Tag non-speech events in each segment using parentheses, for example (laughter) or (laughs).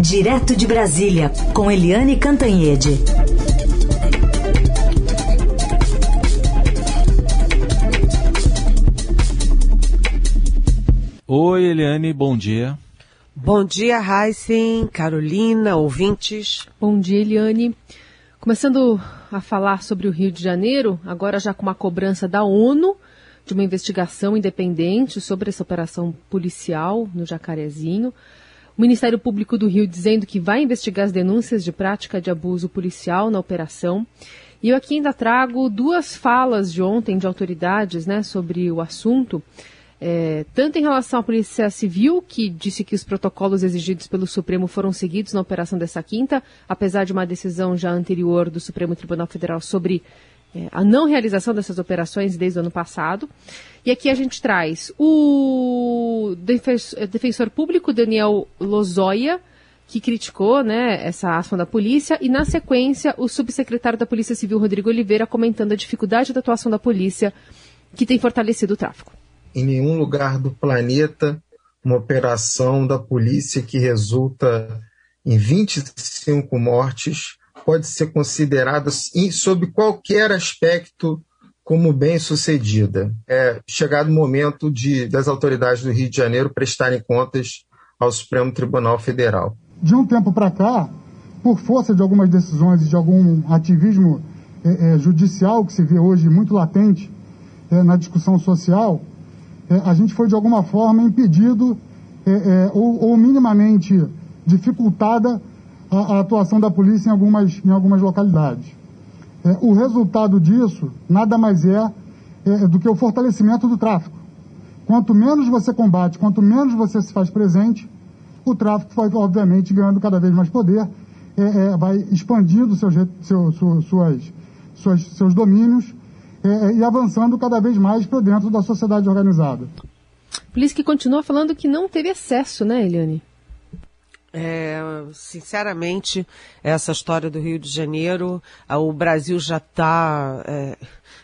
Direto de Brasília, com Eliane Cantanhede. Oi, Eliane, bom dia. Bom dia, Heisen, Carolina, ouvintes. Bom dia, Eliane. Começando a falar sobre o Rio de Janeiro, agora já com uma cobrança da ONU de uma investigação independente sobre essa operação policial no Jacarezinho. Ministério Público do Rio dizendo que vai investigar as denúncias de prática de abuso policial na operação. E eu aqui ainda trago duas falas de ontem de autoridades né, sobre o assunto. É, tanto em relação à Polícia Civil, que disse que os protocolos exigidos pelo Supremo foram seguidos na operação dessa quinta, apesar de uma decisão já anterior do Supremo Tribunal Federal sobre é, a não realização dessas operações desde o ano passado. E aqui a gente traz o defensor, defensor público Daniel Lozoya, que criticou né, essa ação da polícia, e na sequência o subsecretário da Polícia Civil, Rodrigo Oliveira, comentando a dificuldade da atuação da polícia, que tem fortalecido o tráfico. Em nenhum lugar do planeta, uma operação da polícia que resulta em 25 mortes pode ser considerada, sob qualquer aspecto, como bem sucedida. É chegado o momento de, das autoridades do Rio de Janeiro prestarem contas ao Supremo Tribunal Federal. De um tempo para cá, por força de algumas decisões e de algum ativismo é, é, judicial que se vê hoje muito latente é, na discussão social, é, a gente foi de alguma forma impedido é, é, ou, ou minimamente dificultada a, a atuação da polícia em algumas, em algumas localidades. É, o resultado disso nada mais é, é, do que o fortalecimento do tráfico. Quanto menos você combate, quanto menos você se faz presente, o tráfico vai, obviamente, ganhando cada vez mais poder, é, é vai expandindo seus, seu, suas, suas, seus domínios é, é, e avançando cada vez mais para dentro da sociedade organizada. Polícia que continua falando que não teve acesso, né, Eliane? É, sinceramente, essa história do Rio de Janeiro, o Brasil já está. É,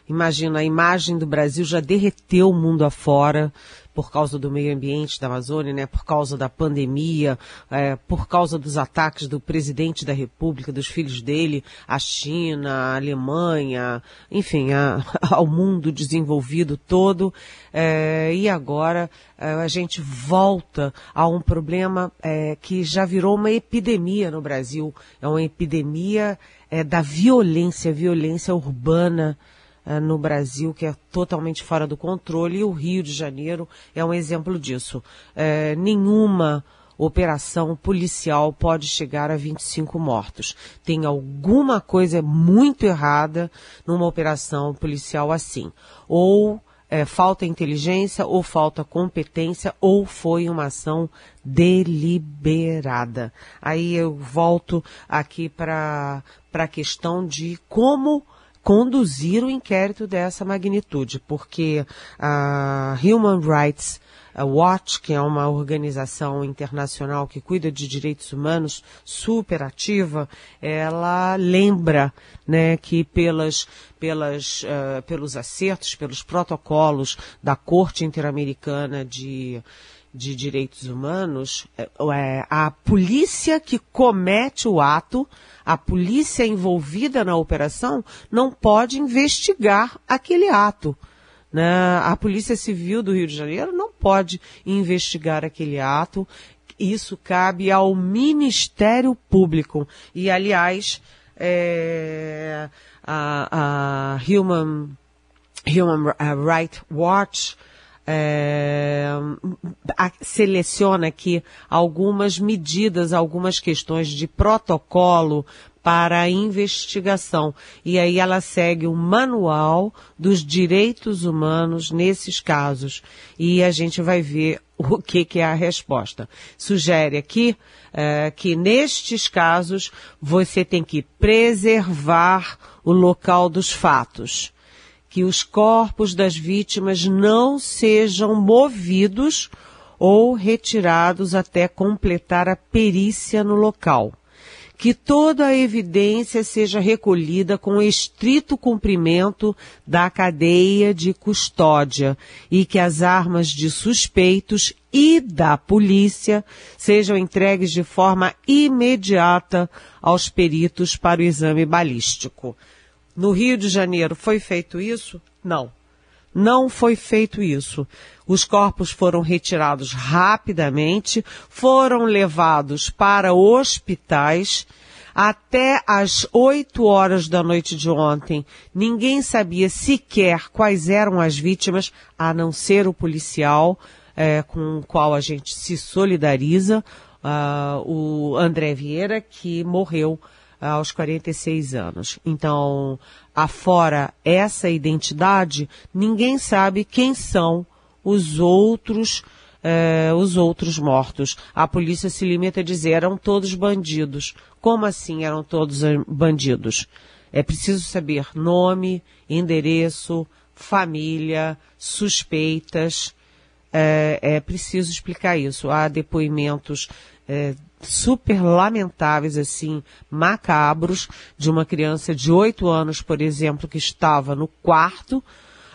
imagina, a imagem do Brasil já derreteu o mundo afora por causa do meio ambiente da Amazônia, né, por causa da pandemia, é, por causa dos ataques do presidente da República, dos filhos dele, à China, à Alemanha, enfim, a, (laughs) ao mundo desenvolvido todo. É, e agora é, a gente volta a um problema é, que já virou uma epidemia no Brasil. É uma epidemia é, da violência, violência urbana uh, no Brasil que é totalmente fora do controle e o Rio de Janeiro é um exemplo disso. Uh, nenhuma operação policial pode chegar a 25 mortos. Tem alguma coisa muito errada numa operação policial assim. Ou é, falta inteligência, ou falta competência, ou foi uma ação deliberada. Aí eu volto aqui para a questão de como conduzir o inquérito dessa magnitude, porque a Human Rights Watch, que é uma organização internacional que cuida de direitos humanos super ativa, ela lembra né, que pelas, pelas, uh, pelos acertos, pelos protocolos da Corte Interamericana de de direitos humanos, é, é, a polícia que comete o ato, a polícia envolvida na operação, não pode investigar aquele ato. Né? A Polícia Civil do Rio de Janeiro não pode investigar aquele ato. Isso cabe ao Ministério Público. E, aliás, é, a, a Human, Human Rights Watch é, seleciona aqui algumas medidas, algumas questões de protocolo para a investigação. E aí ela segue o manual dos direitos humanos nesses casos. E a gente vai ver (laughs) o que, que é a resposta. Sugere aqui é, que nestes casos você tem que preservar o local dos fatos que os corpos das vítimas não sejam movidos ou retirados até completar a perícia no local. que toda a evidência seja recolhida com estrito cumprimento da cadeia de custódia e que as armas de suspeitos e da polícia sejam entregues de forma imediata aos peritos para o exame balístico. No Rio de Janeiro foi feito isso? Não. Não foi feito isso. Os corpos foram retirados rapidamente, foram levados para hospitais. Até às 8 horas da noite de ontem, ninguém sabia sequer quais eram as vítimas, a não ser o policial é, com o qual a gente se solidariza, uh, o André Vieira, que morreu aos 46 anos. Então, afora essa identidade, ninguém sabe quem são os outros eh, os outros mortos. A polícia se limita a dizer eram todos bandidos. Como assim eram todos bandidos? É preciso saber nome, endereço, família, suspeitas. É, é preciso explicar isso. Há depoimentos é, super lamentáveis, assim, macabros, de uma criança de 8 anos, por exemplo, que estava no quarto,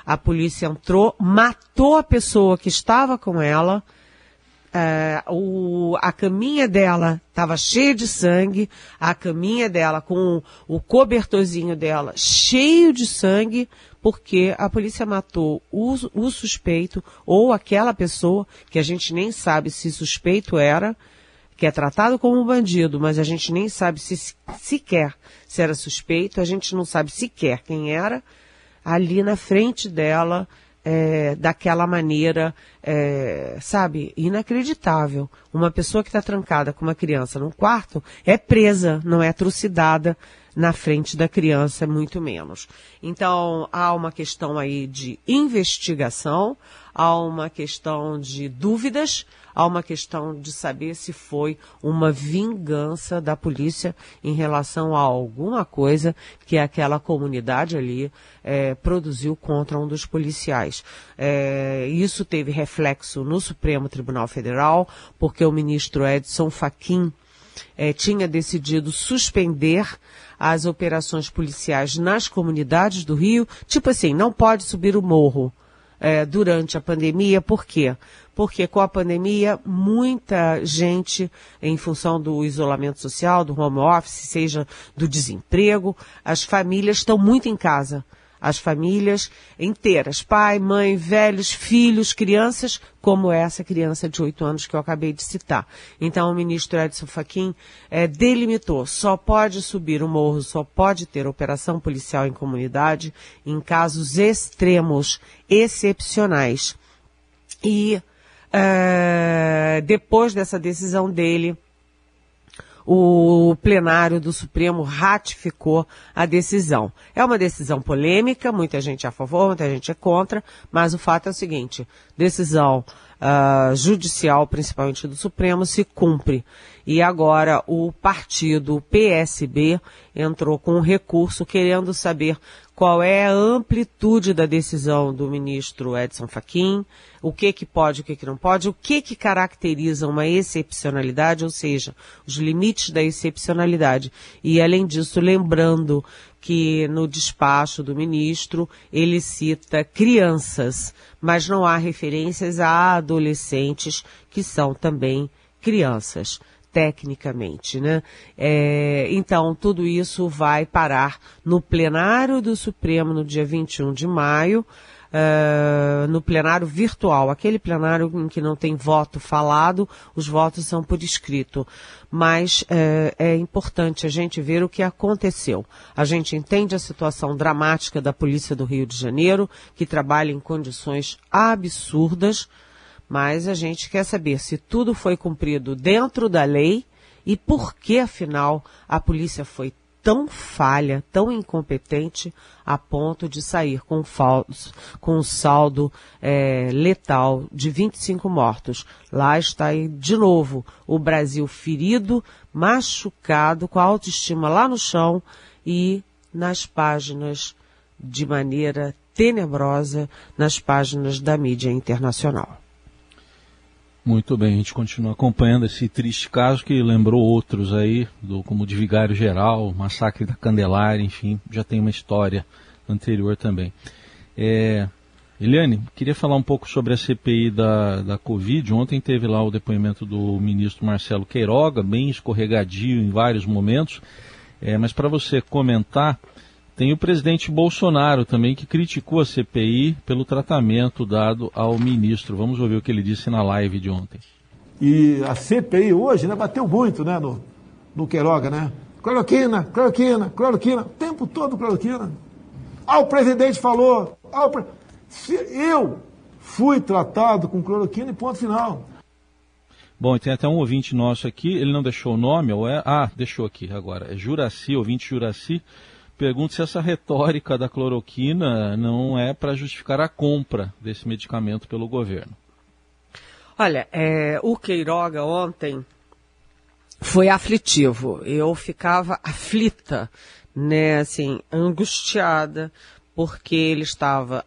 a polícia entrou, matou a pessoa que estava com ela, é, o, a caminha dela estava cheia de sangue, a caminha dela com o, o cobertorzinho dela cheio de sangue, porque a polícia matou o, o suspeito ou aquela pessoa que a gente nem sabe se suspeito era, que é tratado como um bandido, mas a gente nem sabe se sequer se era suspeito, a gente não sabe sequer quem era, ali na frente dela, é, daquela maneira, é, sabe, inacreditável. Uma pessoa que está trancada com uma criança num quarto é presa, não é trucidada na frente da criança, muito menos. Então, há uma questão aí de investigação, há uma questão de dúvidas, há uma questão de saber se foi uma vingança da polícia em relação a alguma coisa que aquela comunidade ali é, produziu contra um dos policiais. É, isso teve reflexo no Supremo Tribunal Federal, porque o ministro Edson Fachin é, tinha decidido suspender as operações policiais nas comunidades do Rio, tipo assim, não pode subir o morro é, durante a pandemia, por quê? Porque com a pandemia muita gente, em função do isolamento social, do home office, seja do desemprego, as famílias estão muito em casa. As famílias inteiras, pai, mãe, velhos, filhos, crianças, como essa criança de 8 anos que eu acabei de citar. Então o ministro Edson Fachin é, delimitou, só pode subir o morro, só pode ter operação policial em comunidade em casos extremos, excepcionais. E é, depois dessa decisão dele, o plenário do Supremo ratificou a decisão. É uma decisão polêmica, muita gente é a favor, muita gente é contra, mas o fato é o seguinte: decisão uh, judicial, principalmente do Supremo, se cumpre. E agora o partido PSB entrou com um recurso querendo saber qual é a amplitude da decisão do ministro Edson Fachin, o que que pode, o que que não pode, o que que caracteriza uma excepcionalidade, ou seja, os limites da excepcionalidade. E além disso, lembrando que no despacho do ministro ele cita crianças, mas não há referências a adolescentes que são também crianças tecnicamente, né? É, então, tudo isso vai parar no plenário do Supremo no dia 21 de maio, uh, no plenário virtual, aquele plenário em que não tem voto falado, os votos são por escrito. Mas uh, é importante a gente ver o que aconteceu. A gente entende a situação dramática da Polícia do Rio de Janeiro, que trabalha em condições absurdas, mas a gente quer saber se tudo foi cumprido dentro da lei e por que, afinal, a polícia foi tão falha, tão incompetente, a ponto de sair com, falso, com um saldo é, letal de 25 mortos. Lá está aí, de novo, o Brasil ferido, machucado, com a autoestima lá no chão e nas páginas de maneira tenebrosa nas páginas da mídia internacional. Muito bem, a gente continua acompanhando esse triste caso que lembrou outros aí, do, como o de Vigário Geral, massacre da Candelária, enfim, já tem uma história anterior também. É, Eliane, queria falar um pouco sobre a CPI da, da Covid. Ontem teve lá o depoimento do ministro Marcelo Queiroga, bem escorregadio em vários momentos. É, mas para você comentar, tem o presidente Bolsonaro também que criticou a CPI pelo tratamento dado ao ministro. Vamos ouvir o que ele disse na live de ontem. E a CPI hoje né, bateu muito né, no, no Queiroga, né? Cloroquina, cloroquina, cloroquina, o tempo todo cloroquina. Ah, o presidente falou. Ah, pre... Eu fui tratado com cloroquina e ponto final. Bom, tem até um ouvinte nosso aqui, ele não deixou o nome, ou é. Ah, deixou aqui agora. É Juraci, ouvinte Juraci pergunto se essa retórica da cloroquina não é para justificar a compra desse medicamento pelo governo. Olha, é, o Queiroga ontem foi aflitivo. Eu ficava aflita, né, assim, angustiada, porque ele estava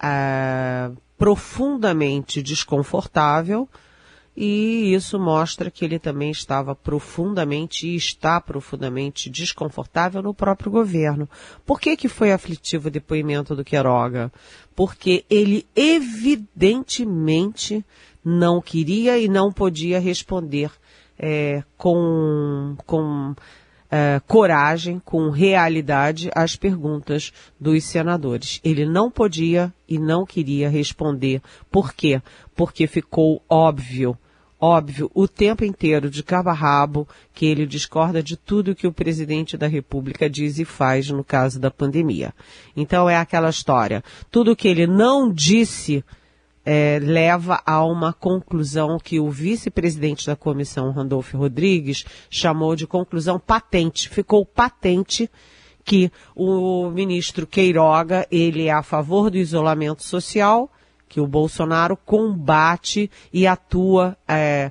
é, profundamente desconfortável e isso mostra que ele também estava profundamente e está profundamente desconfortável no próprio governo. Por que que foi aflitivo o depoimento do Queiroga? Porque ele evidentemente não queria e não podia responder é, com, com é, coragem, com realidade às perguntas dos senadores. Ele não podia e não queria responder. Por quê? Porque ficou óbvio óbvio, o tempo inteiro, de cabo a rabo, que ele discorda de tudo que o presidente da República diz e faz no caso da pandemia. Então é aquela história. Tudo que ele não disse é, leva a uma conclusão que o vice-presidente da comissão, Randolfo Rodrigues, chamou de conclusão patente. Ficou patente que o ministro Queiroga, ele é a favor do isolamento social, que o Bolsonaro combate e atua é,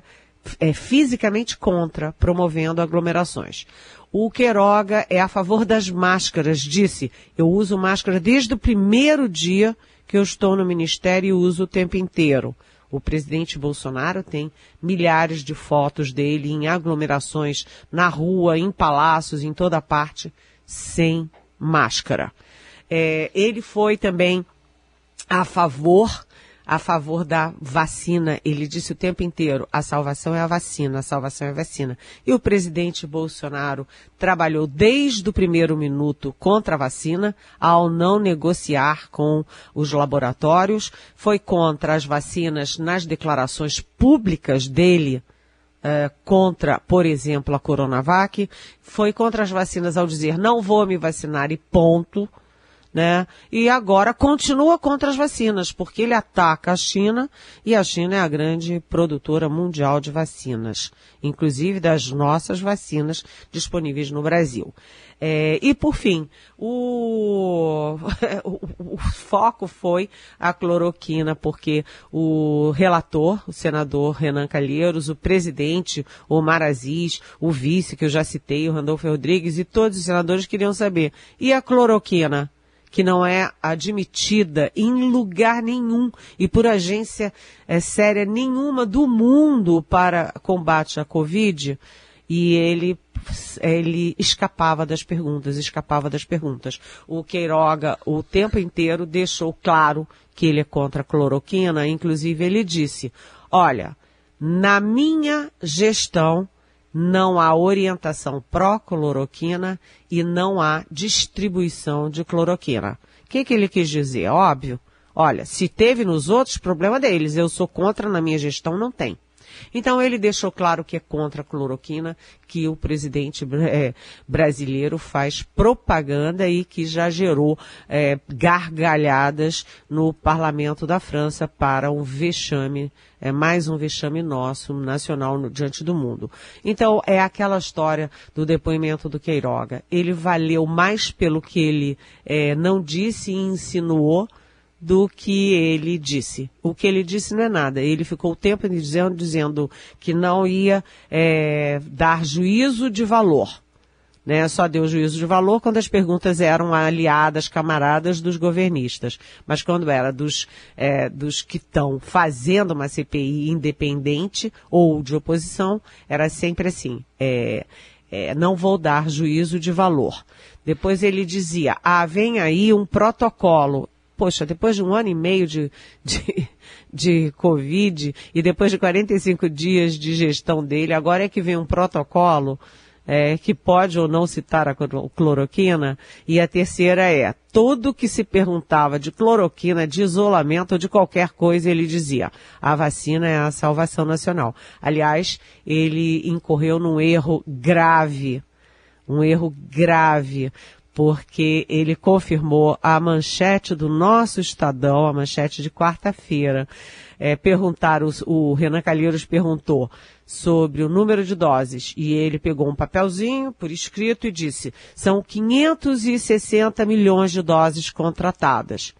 é, fisicamente contra, promovendo aglomerações. O Queiroga é a favor das máscaras, disse, eu uso máscara desde o primeiro dia que eu estou no ministério e uso o tempo inteiro. O presidente Bolsonaro tem milhares de fotos dele em aglomerações, na rua, em palácios, em toda parte, sem máscara. É, ele foi também a favor a favor da vacina. Ele disse o tempo inteiro: a salvação é a vacina, a salvação é a vacina. E o presidente Bolsonaro trabalhou desde o primeiro minuto contra a vacina, ao não negociar com os laboratórios, foi contra as vacinas nas declarações públicas dele. Uh, contra, por exemplo, a Coronavac, foi contra as vacinas ao dizer não vou me vacinar e ponto, né? E agora continua contra as vacinas, porque ele ataca a China e a China é a grande produtora mundial de vacinas, inclusive das nossas vacinas disponíveis no Brasil. É, e por fim, o, (laughs) o, o, foco foi a cloroquina, porque o relator, o senador Renan Calheiros, o presidente Omar Aziz, o vice que eu já citei, o Randolfo Rodrigues, e todos os senadores queriam saber, e a cloroquina? Que não é admitida em lugar nenhum e por agência é, séria nenhuma do mundo para combate à Covid, e ele ele escapava das perguntas, escapava das perguntas. O Queiroga, o tempo inteiro, deixou claro que ele é contra a cloroquina, inclusive ele disse, olha, na minha gestão, não há orientação pró-cloroquina e não há distribuição de cloroquina. O que, que ele quis dizer? Óbvio. Olha, se teve nos outros, problema deles. Eu sou contra, na minha gestão não tem. Então ele deixou claro que é contra a cloroquina, que o presidente (laughs) é, brasileiro faz propaganda e que já gerou é, gargalhadas no parlamento da França para um vexame, é mais um vexame nosso, nacional, no, diante do mundo. Então é aquela história do depoimento do Queiroga. Ele valeu mais pelo que ele é, não disse e insinuou, do que ele disse. O que ele disse não é nada. Ele ficou o tempo dizendo, dizendo que não ia é, dar juízo de valor. né? Só deu juízo de valor quando as perguntas eram aliadas, camaradas dos governistas. Mas quando era dos, é, dos que estão fazendo uma CPI independente ou de oposição, era sempre assim. É, é, não vou dar juízo de valor. Depois ele dizia, ah, vem aí um protocolo. Poxa, depois de um ano e meio de, de, de Covid e depois de 45 dias de gestão dele, agora é que vem um protocolo é, que pode ou não citar a cloroquina, e a terceira é, tudo que se perguntava de cloroquina, de isolamento ou de qualquer coisa, ele dizia, a vacina é a salvação nacional. Aliás, ele incorreu num erro grave, um erro grave, porque ele confirmou a manchete do nosso Estadão, a manchete de quarta-feira. É, perguntaram, o Renan Calheiros perguntou sobre o número de doses e ele pegou um papelzinho por escrito e disse: são 560 milhões de doses contratadas.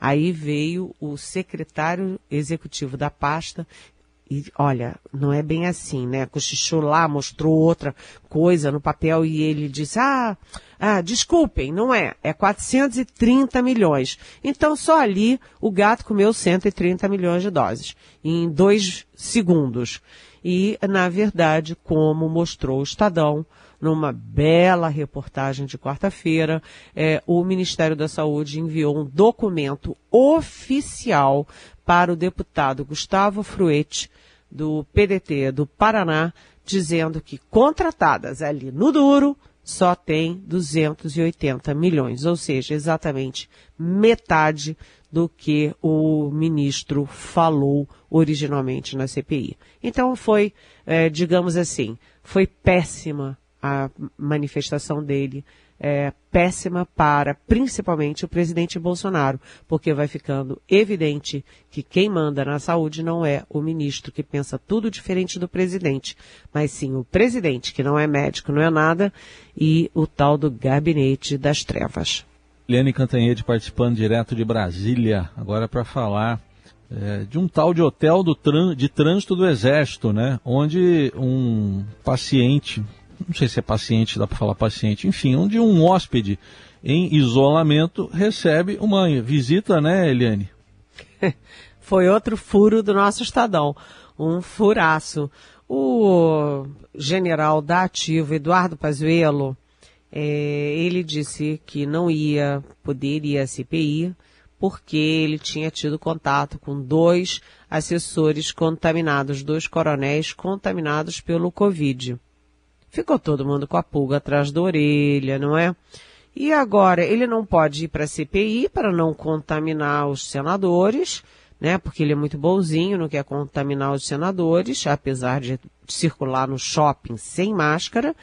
Aí veio o secretário executivo da pasta e olha, não é bem assim, né? Cochichou lá, mostrou outra coisa no papel e ele disse: Ah, ah, desculpem, não é. É 430 milhões. Então só ali o gato comeu 130 milhões de doses. Em dois segundos. E, na verdade, como mostrou o Estadão, numa bela reportagem de quarta-feira, é, o Ministério da Saúde enviou um documento oficial para o deputado Gustavo Fruete, do PDT do Paraná, dizendo que contratadas ali no duro, só tem 280 milhões, ou seja, exatamente metade do que o ministro falou originalmente na CPI. Então foi, é, digamos assim, foi péssima a manifestação dele é, péssima para principalmente o presidente Bolsonaro, porque vai ficando evidente que quem manda na saúde não é o ministro que pensa tudo diferente do presidente, mas sim o presidente, que não é médico, não é nada, e o tal do gabinete das trevas. Liane Cantanhede participando direto de Brasília, agora para falar é, de um tal de hotel de trânsito do Exército, né? Onde um paciente não sei se é paciente, dá para falar paciente, enfim, onde um hóspede em isolamento recebe uma visita, né, Eliane? (laughs) Foi outro furo do nosso Estadão, um furaço. O general da Ativa, Eduardo Pazuello, é, ele disse que não ia poder ir à CPI porque ele tinha tido contato com dois assessores contaminados, dois coronéis contaminados pelo Covid. Ficou todo mundo com a pulga atrás da orelha, não é? E agora ele não pode ir para a CPI para não contaminar os senadores, né? Porque ele é muito bonzinho, não quer contaminar os senadores, apesar de circular no shopping sem máscara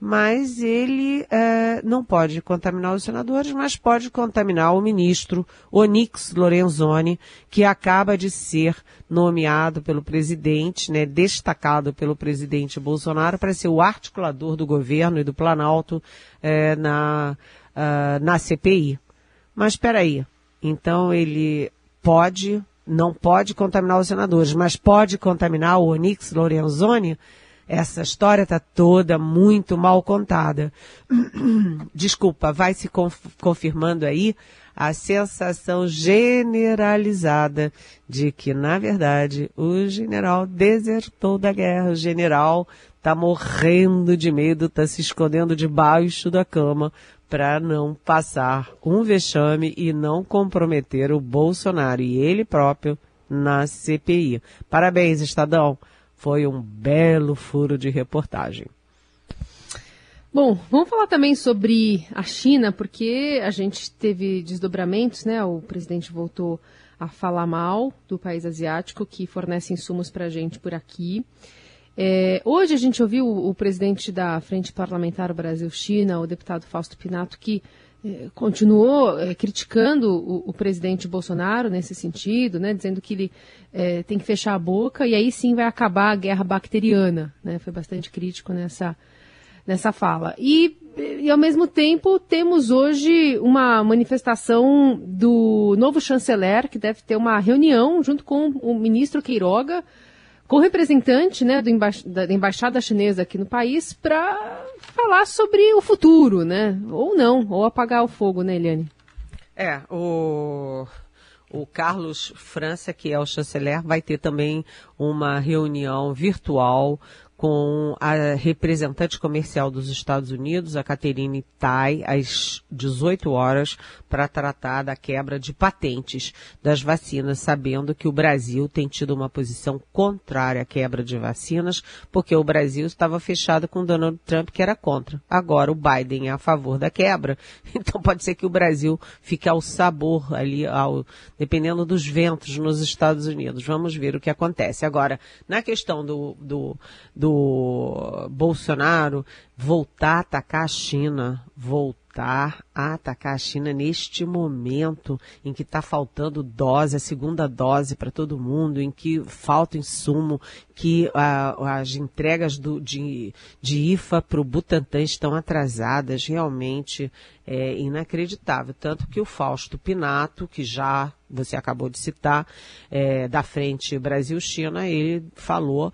mas ele é, não pode contaminar os senadores, mas pode contaminar o ministro Onix Lorenzoni, que acaba de ser nomeado pelo presidente, né, destacado pelo presidente Bolsonaro para ser o articulador do governo e do Planalto é, na, uh, na CPI. Mas espera aí, então ele pode, não pode contaminar os senadores, mas pode contaminar o Onix Lorenzoni? Essa história está toda muito mal contada. (clears throat) Desculpa, vai se confirmando aí a sensação generalizada de que, na verdade, o general desertou da guerra. O general está morrendo de medo, está se escondendo debaixo da cama para não passar um vexame e não comprometer o Bolsonaro e ele próprio na CPI. Parabéns, Estadão. Foi um belo furo de reportagem. Bom, vamos falar também sobre a China, porque a gente teve desdobramentos, né? O presidente voltou a falar mal do país asiático que fornece insumos para a gente por aqui. É, hoje a gente ouviu o, o presidente da Frente Parlamentar Brasil-China, o deputado Fausto Pinato, que continuou é, criticando o, o, presidente Bolsonaro nesse sentido, né, dizendo que ele é, tem que fechar a boca e aí sim vai acabar a guerra bacteriana. Né, foi bastante crítico nessa, nessa fala. E, e, ao mesmo tempo, temos hoje uma manifestação do novo chanceler, que deve ter uma reunião junto com o ministro Queiroga, com representante né, emba da embaixada chinesa aqui no país para falar sobre o futuro, né? Ou não, ou apagar o fogo, né, Eliane? É, o, o Carlos França, que é o chanceler, vai ter também uma reunião virtual com a representante comercial dos Estados Unidos, a Catherine Tai, às 18 horas, para tratar da quebra de patentes das vacinas, sabendo que o Brasil tem tido uma posição contrária à quebra de vacinas, porque o Brasil estava fechado com Donald Trump, que era contra. Agora o Biden é a favor da quebra, (laughs) então pode ser que o Brasil fique ao sabor ali, ao, dependendo dos ventos nos Estados Unidos. Vamos ver o que acontece. Agora, na questão do, do, do do Bolsonaro voltar a atacar a China, voltar a atacar a China neste momento em que está faltando dose, a segunda dose para todo mundo, em que falta insumo, que as entregas do, de, de IFA para o Butantan estão atrasadas, realmente é inacreditável. Tanto que o Fausto Pinato, que já você acabou de citar, é, da frente Brasil-China, ele falou,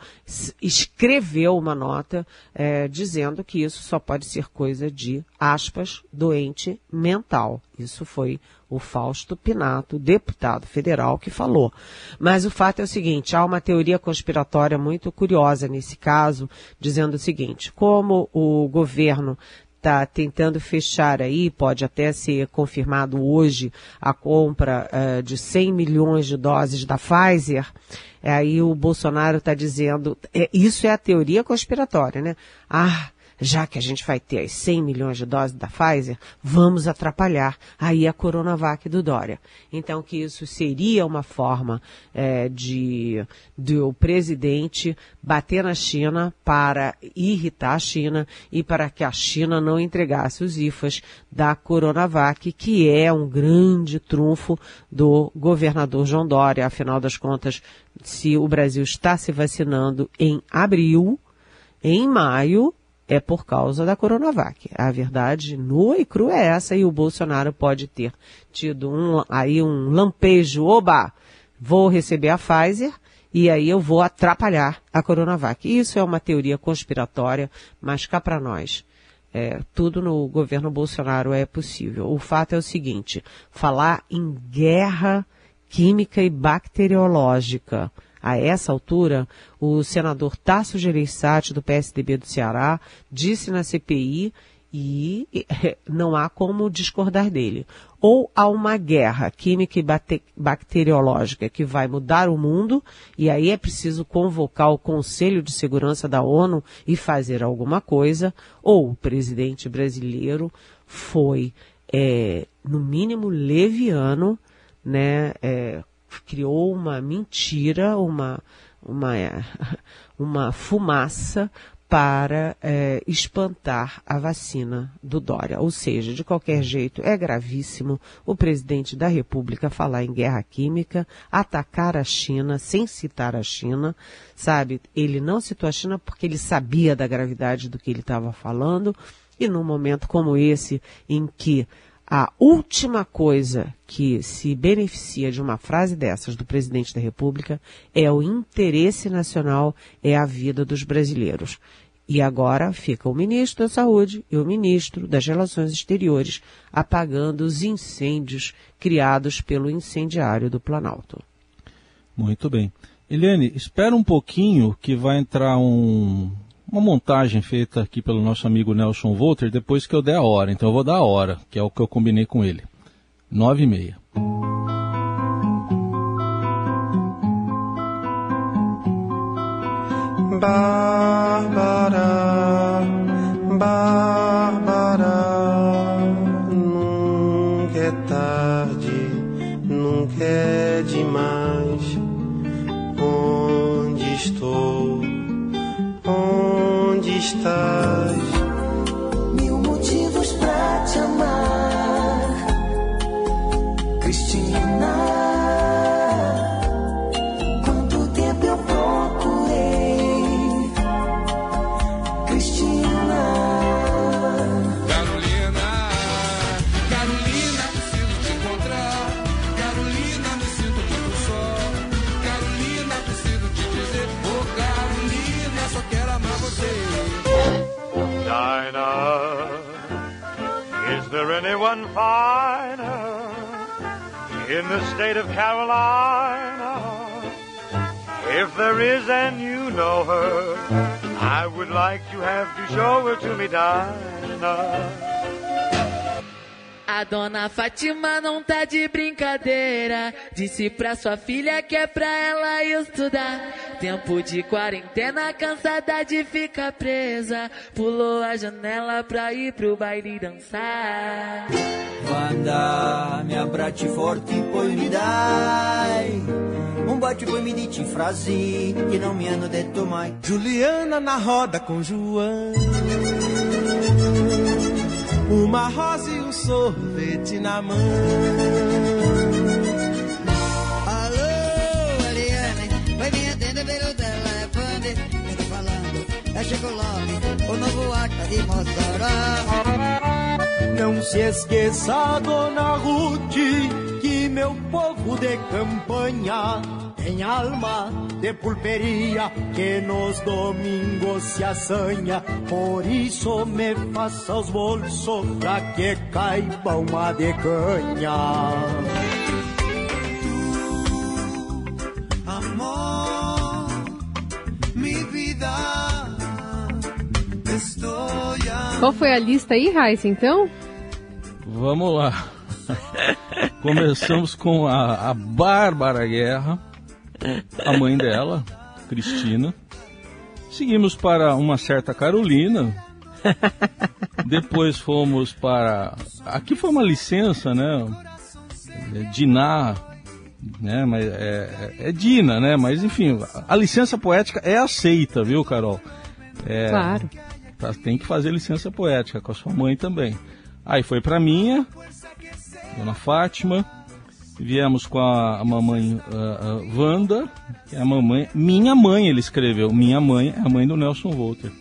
escreveu uma nota é, dizendo que isso só pode ser coisa de, aspas, doente mental. Isso foi o Fausto Pinato, deputado federal, que falou. Mas o fato é o seguinte, há uma teoria conspiratória muito curiosa nesse caso, dizendo o seguinte, como o governo está tentando fechar aí, pode até ser confirmado hoje, a compra uh, de 100 milhões de doses da Pfizer, aí o Bolsonaro está dizendo, é, isso é a teoria conspiratória, né? Ah, já que a gente vai ter as 100 milhões de doses da Pfizer, vamos atrapalhar aí a Coronavac do Dória. Então, que isso seria uma forma é, de, de o presidente bater na China para irritar a China e para que a China não entregasse os IFAs da Coronavac, que é um grande trunfo do governador João Dória. Afinal das contas, se o Brasil está se vacinando em abril, em maio, é por causa da Coronavac. A verdade nua e crua é essa e o Bolsonaro pode ter tido um, aí um lampejo, oba, vou receber a Pfizer e aí eu vou atrapalhar a Coronavac. Isso é uma teoria conspiratória, mas cá para nós. É, tudo no governo Bolsonaro é possível. O fato é o seguinte, falar em guerra química e bacteriológica a essa altura, o senador Tasso Gereissati, do PSDB do Ceará, disse na CPI e (laughs) não há como discordar dele. Ou há uma guerra química e bacteriológica que vai mudar o mundo, e aí é preciso convocar o Conselho de Segurança da ONU e fazer alguma coisa, ou o presidente brasileiro foi, é, no mínimo, leviano, né, é, criou uma mentira, uma, uma, (laughs) uma fumaça para é, espantar a vacina do Dória. Ou seja, de qualquer jeito, é gravíssimo o presidente da República falar em guerra química, atacar a China sem citar a China, sabe? Ele não citou a China porque ele sabia da gravidade do que ele estava falando, e num momento como esse, em que a última coisa que se beneficia de uma frase dessas do presidente da República é o interesse nacional, é a vida dos brasileiros. E agora fica o ministro da Saúde e o ministro das Relações Exteriores apagando os incêndios criados pelo incendiário do Planalto. Muito bem. Eliane, espera um pouquinho que vai entrar um, uma montagem feita aqui pelo nosso amigo Nelson Volter depois que eu der a hora. Então eu vou dar a hora, que é o que eu combinei com ele. Nove e meia. Bárbara, Bárbara, nunca é tarde, nunca é demais. Onde estou? Onde there anyone finer in the state of Carolina? If there is and you know her, I would like to have to show her to me, Dinah. A dona Fátima não tá de brincadeira. Disse pra sua filha que é pra ela estudar. Tempo de quarentena, cansada de ficar presa. Pulou a janela pra ir pro baile dançar. Vanda, mi abbracci forti poi mi dai un bacio poi mi dici frasi che non mi hanno detto mai. Juliana na roda com João. Uma rosa e um sorvete na mão. É chocolate, o novo acta de Mossoró. Não se esqueça, dona Ruth, que meu povo de campanha tem alma de pulperia que nos domingos se assanha. Por isso me faça os bolsos pra que caiba uma de canha. Qual foi a lista aí, Raíssa, então? Vamos lá. Começamos com a, a Bárbara Guerra, a mãe dela, Cristina. Seguimos para uma certa Carolina. Depois fomos para. Aqui foi uma licença, né? É Diná, né? Mas é, é, é Dina, né? Mas enfim, a licença poética é aceita, viu, Carol? É, Claro. Tá- tem que fazer licença poética com a sua mãe também. Aí foi para minha, Dona Fátima. Viemos com a, a mamãe ah, ah, Wanda, que é a mamãe, minha mãe, ele escreveu. Minha mãe é a mãe do Nelson Volter.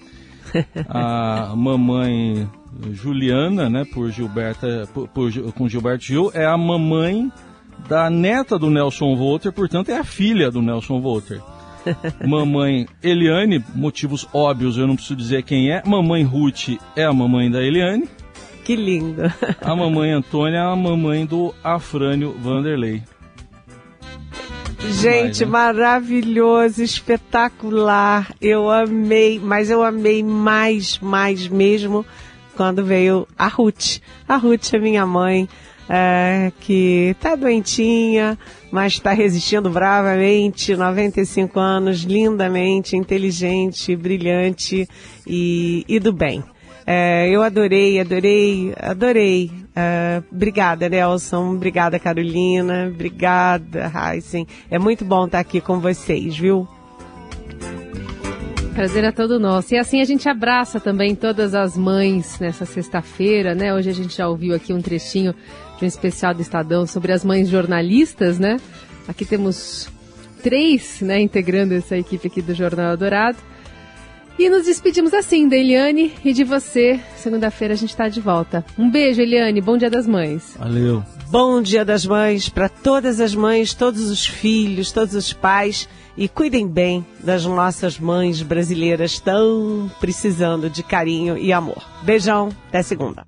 (laughs) A mamãe Juliana, né, por Gilberta, por, por com Gilberto Gil, é a mamãe da neta do Nelson Volter, portanto é a filha do Nelson Volter. (laughs) Mamãe Eliane, motivos óbvios, eu não preciso dizer quem é. Mamãe Ruth é a mamãe da Eliane. Que lindo. A mamãe Antônia é a mamãe do Afrânio Vanderlei. Gente, Vai, né? maravilhoso, espetacular. Eu amei, mas eu amei mais, mais mesmo quando veio a Ruth. A Ruth é minha mãe, é, que tá doentinha, mas está resistindo bravamente, 95 anos, lindamente, inteligente, brilhante e, e do bem. É, eu adorei, adorei, adorei. É, obrigada, Nelson. Obrigada, Carolina. Obrigada, Heisen. É muito bom estar aqui com vocês, viu? Prazer é todo nosso. E assim a gente abraça também todas as mães nessa sexta-feira, né? Hoje a gente já ouviu aqui um trechinho de um especial do Estadão sobre as mães jornalistas, né? Aqui temos três, né, integrando essa equipe aqui do Jornal Dourado. E nos despedimos assim da Eliane e de você. Segunda-feira a gente está de volta. Um beijo, Eliane. Bom Dia das Mães. Valeu. Bom Dia das Mães para todas as mães, todos os filhos, todos os pais e cuidem bem das nossas mães brasileiras tão precisando de carinho e amor. Beijão, até segunda.